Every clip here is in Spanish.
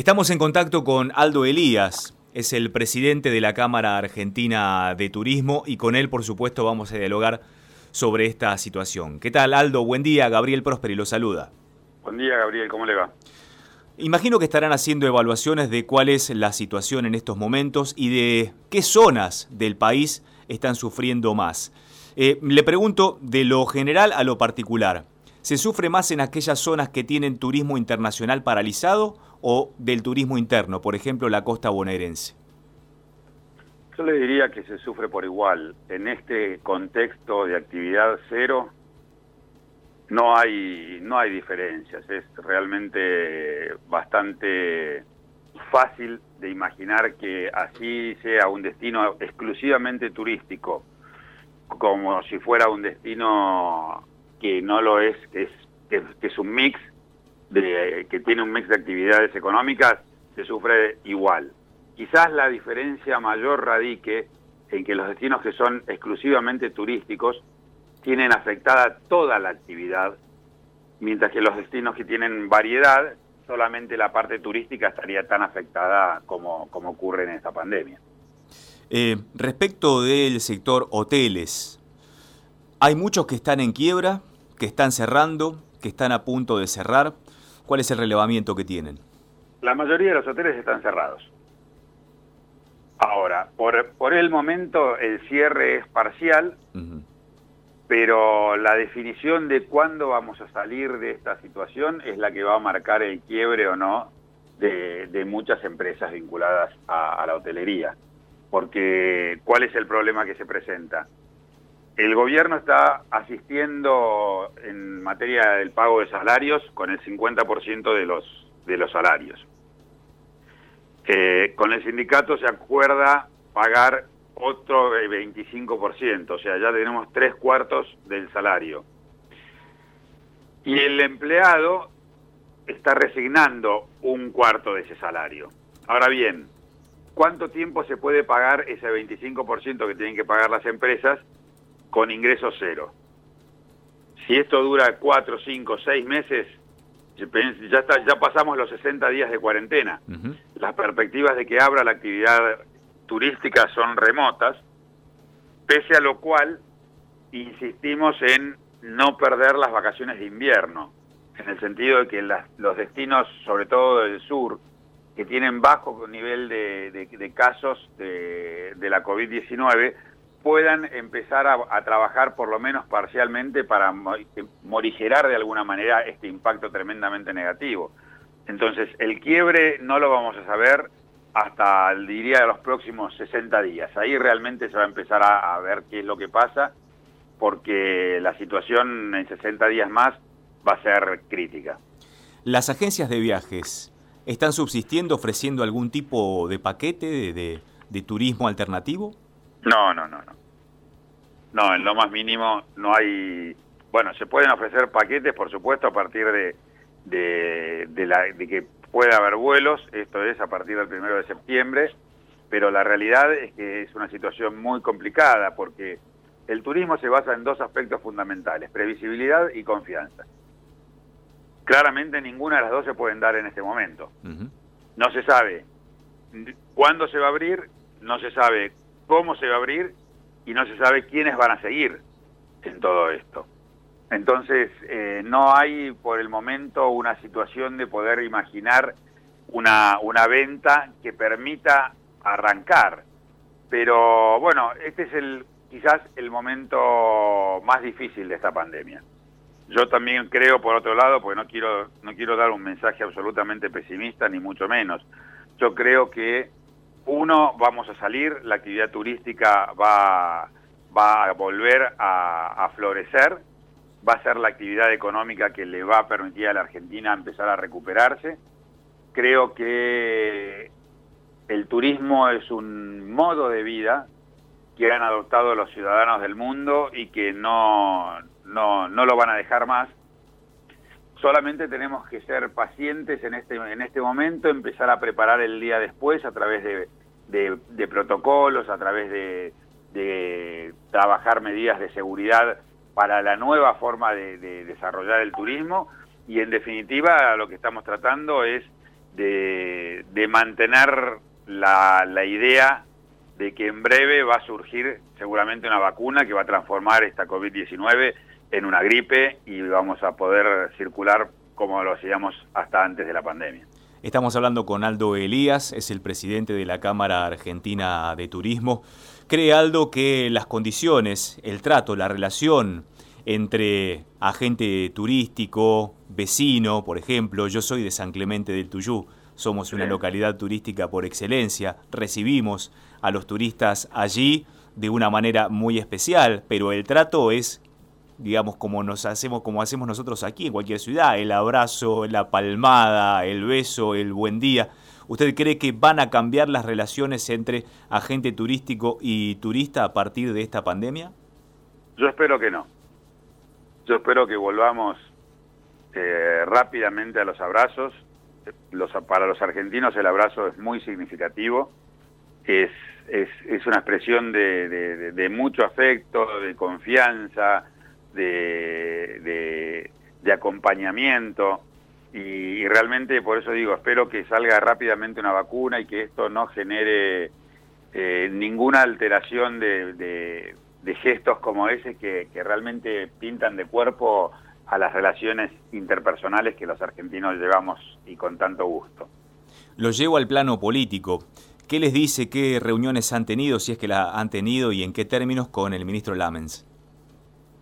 Estamos en contacto con Aldo Elías, es el presidente de la Cámara Argentina de Turismo y con él, por supuesto, vamos a dialogar sobre esta situación. ¿Qué tal, Aldo? Buen día, Gabriel Prosperi lo saluda. Buen día, Gabriel, ¿cómo le va? Imagino que estarán haciendo evaluaciones de cuál es la situación en estos momentos y de qué zonas del país están sufriendo más. Eh, le pregunto de lo general a lo particular. ¿Se sufre más en aquellas zonas que tienen turismo internacional paralizado o del turismo interno, por ejemplo la costa bonaerense? Yo le diría que se sufre por igual. En este contexto de actividad cero no hay no hay diferencias. Es realmente bastante fácil de imaginar que así sea un destino exclusivamente turístico, como si fuera un destino que no lo es, que es, que, es un mix, de, que tiene un mix de actividades económicas, se sufre igual. Quizás la diferencia mayor radique en que los destinos que son exclusivamente turísticos tienen afectada toda la actividad, mientras que los destinos que tienen variedad, solamente la parte turística estaría tan afectada como, como ocurre en esta pandemia. Eh, respecto del sector hoteles, hay muchos que están en quiebra, que están cerrando, que están a punto de cerrar. ¿Cuál es el relevamiento que tienen? La mayoría de los hoteles están cerrados. Ahora, por, por el momento el cierre es parcial, pero la definición de cuándo vamos a salir de esta situación es la que va a marcar el quiebre o no de, muchas empresas vinculadas a la hotelería. Porque, ¿cuál es el problema que se presenta? El gobierno está asistiendo en materia del pago de salarios con el 50% de los, de los salarios. Eh, con el sindicato se acuerda pagar otro 25%, o sea, ya tenemos tres cuartos del salario. Y el empleado está resignando un cuarto de ese salario. Ahora bien, ¿cuánto tiempo se puede pagar ese 25% que tienen que pagar las empresas con ingreso cero. Si esto dura cuatro, cinco, seis meses, ya, está, ya pasamos los 60 días de cuarentena. Las perspectivas de que abra la actividad turística son remotas, pese a lo cual insistimos en no perder las vacaciones de invierno, en el sentido de que los destinos, sobre todo del sur, que tienen bajo nivel de, casos de, de la COVID-19, puedan empezar a, trabajar por lo menos parcialmente para morigerar de alguna manera este impacto tremendamente negativo. Entonces, el quiebre no lo vamos a saber hasta, diría, los próximos 60 días. Ahí realmente se va a empezar a, a ver qué es lo que pasa, porque la situación en 60 días más va a ser crítica. ¿Las agencias de viajes están subsistiendo ofreciendo algún tipo de paquete de, de turismo alternativo? No, no, no, no. No, en lo más mínimo no hay... Bueno, se pueden ofrecer paquetes, por supuesto, a partir de, de, la, de que pueda haber vuelos, esto es a partir del primero de septiembre, pero la realidad es que es una situación muy complicada porque el turismo se basa en dos aspectos fundamentales, previsibilidad y confianza. Claramente ninguna de las dos se pueden dar en este momento. No se sabe cuándo se va a abrir, no se sabe cómo se va a abrir y no se sabe quiénes van a seguir en todo esto. Entonces, eh, no hay por el momento una situación de poder imaginar una, una venta que permita arrancar. Pero bueno, este es el quizás el momento más difícil de esta pandemia. Yo también creo, por otro lado, porque no quiero, no quiero dar un mensaje absolutamente pesimista, ni mucho menos. Yo creo que uno, vamos a salir, la actividad turística va, va a volver a, florecer, va a ser la actividad económica que le va a permitir a la Argentina empezar a recuperarse. Creo que el turismo es un modo de vida que han adoptado los ciudadanos del mundo y que no, no, no lo van a dejar más. Solamente tenemos que ser pacientes en este, en este momento, empezar a preparar el día después a través de, de, protocolos, a través de, de, trabajar medidas de seguridad para la nueva forma de, desarrollar el turismo. Y en definitiva lo que estamos tratando es de, mantener la, la idea de que en breve va a surgir seguramente una vacuna que va a transformar esta COVID-19 en una gripe y vamos a poder circular como lo hacíamos hasta antes de la pandemia. Estamos hablando con Aldo Elías, es el presidente de la Cámara Argentina de Turismo. ¿Cree Aldo que las condiciones, el trato, la relación entre agente turístico, vecino, por ejemplo, yo soy de San Clemente del Tuyú, somos una localidad turística por excelencia, recibimos a los turistas allí de una manera muy especial, pero el trato es digamos, como nos hacemos, como hacemos nosotros aquí en cualquier ciudad, el abrazo, la palmada, el beso, el buen día. ¿Usted cree que van a cambiar las relaciones entre agente turístico y turista a partir de esta pandemia? Yo espero que no. Yo espero que volvamos eh, rápidamente a los abrazos. Los, para los argentinos el abrazo es muy significativo. Es, es, es una expresión de, de mucho afecto, de confianza, de, de, acompañamiento y, realmente por eso digo, espero que salga rápidamente una vacuna y que esto no genere eh, ninguna alteración de, gestos como ese que, que realmente pintan de cuerpo a las relaciones interpersonales que los argentinos llevamos y con tanto gusto. Lo llevo al plano político. ¿Qué les dice, qué reuniones han tenido, si es que la han tenido y en qué términos con el ministro Lamens?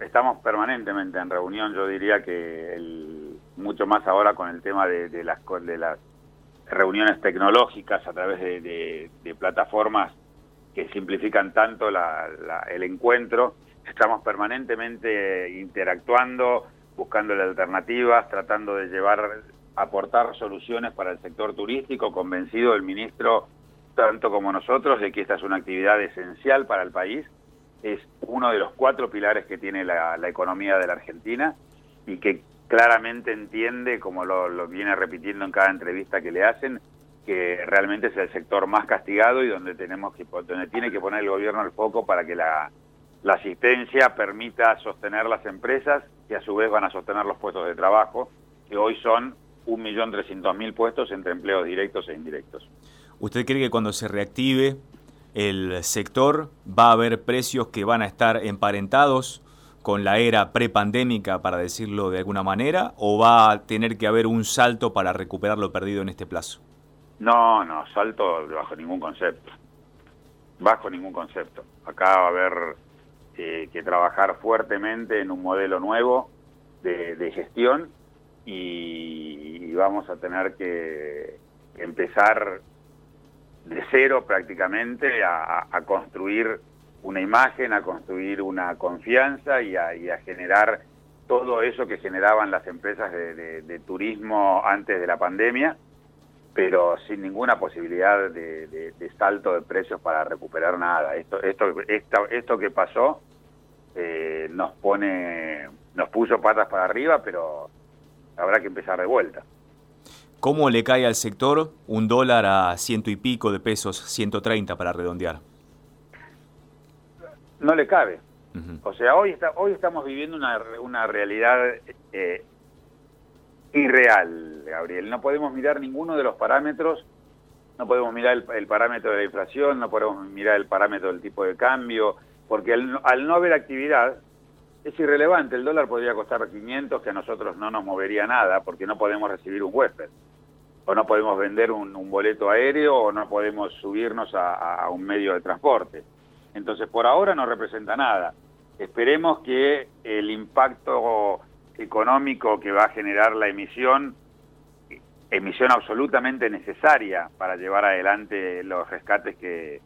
Estamos permanentemente en reunión, yo diría que el, mucho más ahora con el tema de, las, de las reuniones tecnológicas a través de, plataformas que simplifican tanto el encuentro. Estamos permanentemente interactuando, buscando alternativas, tratando de llevar, aportar soluciones para el sector turístico, convencido el ministro, tanto como nosotros, de que esta es una actividad esencial para el país es uno de los cuatro pilares que tiene la, economía de la Argentina y que claramente entiende, como lo, viene repitiendo en cada entrevista que le hacen, que realmente es el sector más castigado y donde tenemos que donde tiene que poner el gobierno el foco para que la, la asistencia permita sostener las empresas que a su vez van a sostener los puestos de trabajo, que hoy son 1.300.000 puestos entre empleos directos e indirectos. ¿Usted cree que cuando se reactive el sector, va a haber precios que van a estar emparentados con la era prepandémica, para decirlo de alguna manera, o va a tener que haber un salto para recuperar lo perdido en este plazo? No, no, salto bajo ningún concepto. Bajo ningún concepto. Acá va a haber eh, que trabajar fuertemente en un modelo nuevo de, gestión y, vamos a tener que empezar de cero prácticamente a, construir una imagen, a construir una confianza y a, generar todo eso que generaban las empresas de, turismo antes de la pandemia, pero sin ninguna posibilidad de, salto de precios para recuperar nada. Esto, esto, esto, que pasó eh, nos pone, nos puso patas para arriba, pero habrá que empezar de vuelta. ¿Cómo le cae al sector un dólar a ciento y pico de pesos, 130 para redondear? No le cabe. O sea, hoy, está, hoy estamos viviendo una, una realidad eh, irreal, Gabriel. No podemos mirar ninguno de los parámetros, no podemos mirar el, parámetro de la inflación, no podemos mirar el parámetro del tipo de cambio, porque al, al no haber actividad, es irrelevante. El dólar podría costar 500, que a nosotros no nos movería nada, porque no podemos recibir un huésped o no podemos vender un, boleto aéreo o no podemos subirnos a, un medio de transporte. Entonces, por ahora no representa nada. Esperemos que el impacto económico que va a generar la emisión, emisión absolutamente necesaria para llevar adelante los rescates que,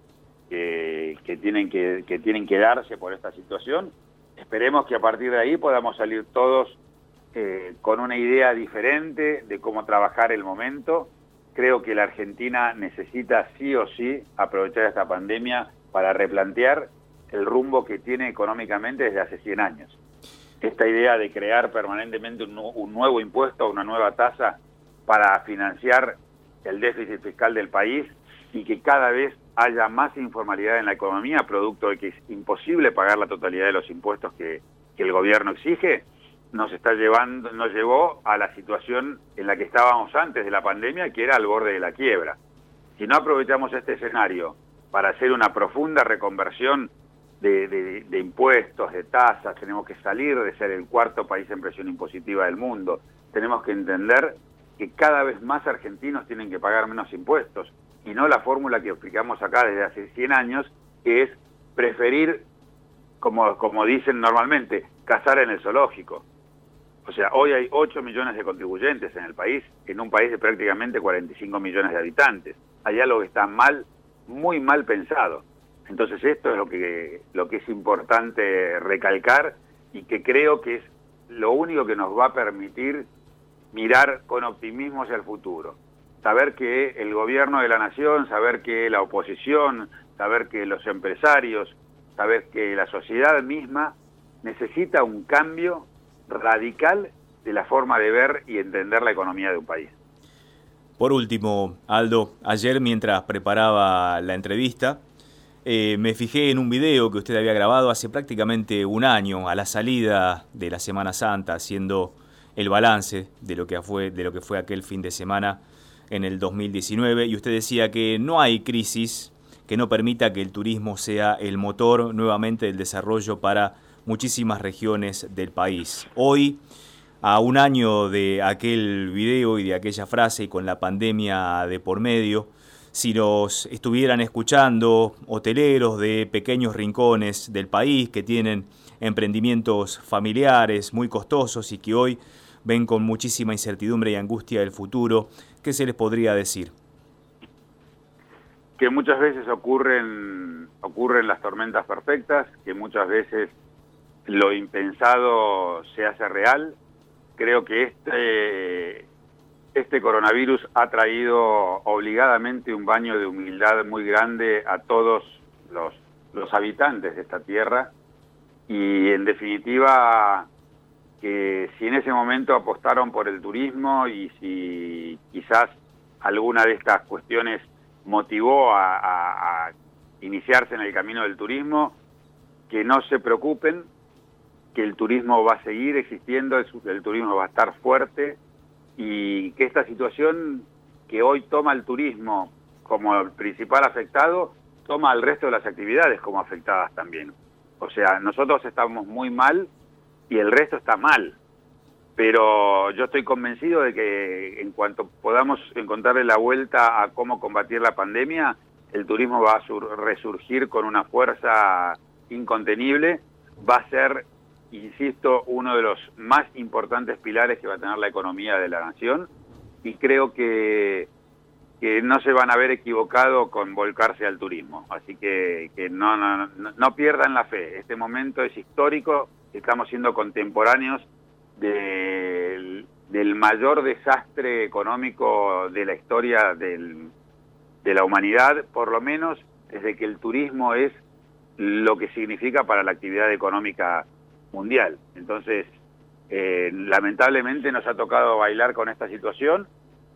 que, tienen que, tienen que darse por esta situación, esperemos que a partir de ahí podamos salir todos eh, con una idea diferente de cómo trabajar el momento. Creo que la Argentina necesita sí o sí aprovechar esta pandemia para replantear el rumbo que tiene económicamente desde hace 100 años. Esta idea de crear permanentemente un, nuevo impuesto, una nueva tasa para financiar el déficit fiscal del país y que cada vez haya más informalidad en la economía, producto de que es imposible pagar la totalidad de los impuestos que el gobierno exige, nos está llevando, nos llevó a la situación en la que estábamos antes de la pandemia, que era al borde de la quiebra. Si no aprovechamos este escenario para hacer una profunda reconversión de, impuestos, de tasas, tenemos que salir de ser el cuarto país en presión impositiva del mundo, tenemos que entender que cada vez más argentinos tienen que pagar menos impuestos y no la fórmula que explicamos acá desde hace 100 años, que es preferir, como, como dicen normalmente, cazar en el zoológico. O sea, hoy hay 8 millones de contribuyentes en el país, en un país de prácticamente 45 millones de habitantes. Hay algo que está mal, muy mal pensado. Entonces esto es lo que, lo que es importante recalcar y que creo que es lo único que nos va a permitir mirar con optimismo hacia el futuro. Saber que el gobierno de la nación, saber que la oposición, saber que los empresarios, saber que la sociedad misma necesita un cambio radical de la forma de ver y entender la economía de un país. Por último, Aldo, ayer mientras preparaba la entrevista, eh, me fijé en un video que usted había grabado hace prácticamente un año, a la salida de la Semana Santa, haciendo el balance de lo que fue, de lo que fue aquel fin de semana en el 2019, y usted decía que no hay crisis que no permita que el turismo sea el motor nuevamente del desarrollo para muchísimas regiones del país. Hoy, a un año de aquel video y de aquella frase y con la pandemia de por medio, si nos estuvieran escuchando hoteleros de pequeños rincones del país que tienen emprendimientos familiares muy costosos y que hoy ven con muchísima incertidumbre y angustia el futuro, ¿qué se les podría decir? Que muchas veces ocurren, ocurren las tormentas perfectas, que muchas veces lo impensado se hace real. Creo que este, este coronavirus ha traído obligadamente un baño de humildad muy grande a todos los, los habitantes de esta tierra y en definitiva que si en ese momento apostaron por el turismo y si quizás alguna de estas cuestiones motivó a, iniciarse en el camino del turismo, que no se preocupen, que el turismo va a seguir existiendo, el, turismo va a estar fuerte y que esta situación que hoy toma el turismo como el principal afectado, toma al resto de las actividades como afectadas también. O sea, nosotros estamos muy mal y el resto está mal. Pero yo estoy convencido de que en cuanto podamos encontrarle la vuelta a cómo combatir la pandemia, el turismo va a resurgir con una fuerza incontenible, va a ser insisto, uno de los más importantes pilares que va a tener la economía de la nación y creo que, que no se van a ver equivocado con volcarse al turismo. Así que, que no, no, no, pierdan la fe. Este momento es histórico, estamos siendo contemporáneos del, del mayor desastre económico de la historia del, de la humanidad, por lo menos desde que el turismo es lo que significa para la actividad económica mundial. Entonces, eh, lamentablemente nos ha tocado bailar con esta situación,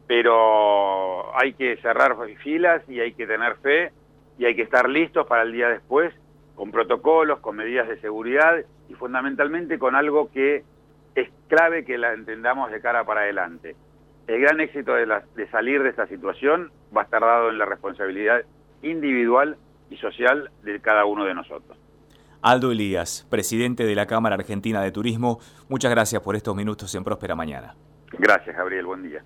pero hay que cerrar filas y hay que tener fe y hay que estar listos para el día después, con protocolos, con medidas de seguridad y fundamentalmente con algo que es clave que la entendamos de cara para adelante. El gran éxito de, de salir de esta situación va a estar dado en la responsabilidad individual y social de cada uno de nosotros. Aldo Elías, presidente de la Cámara Argentina de Turismo, muchas gracias por estos minutos en Próspera Mañana. Gracias, Gabriel. Buen día.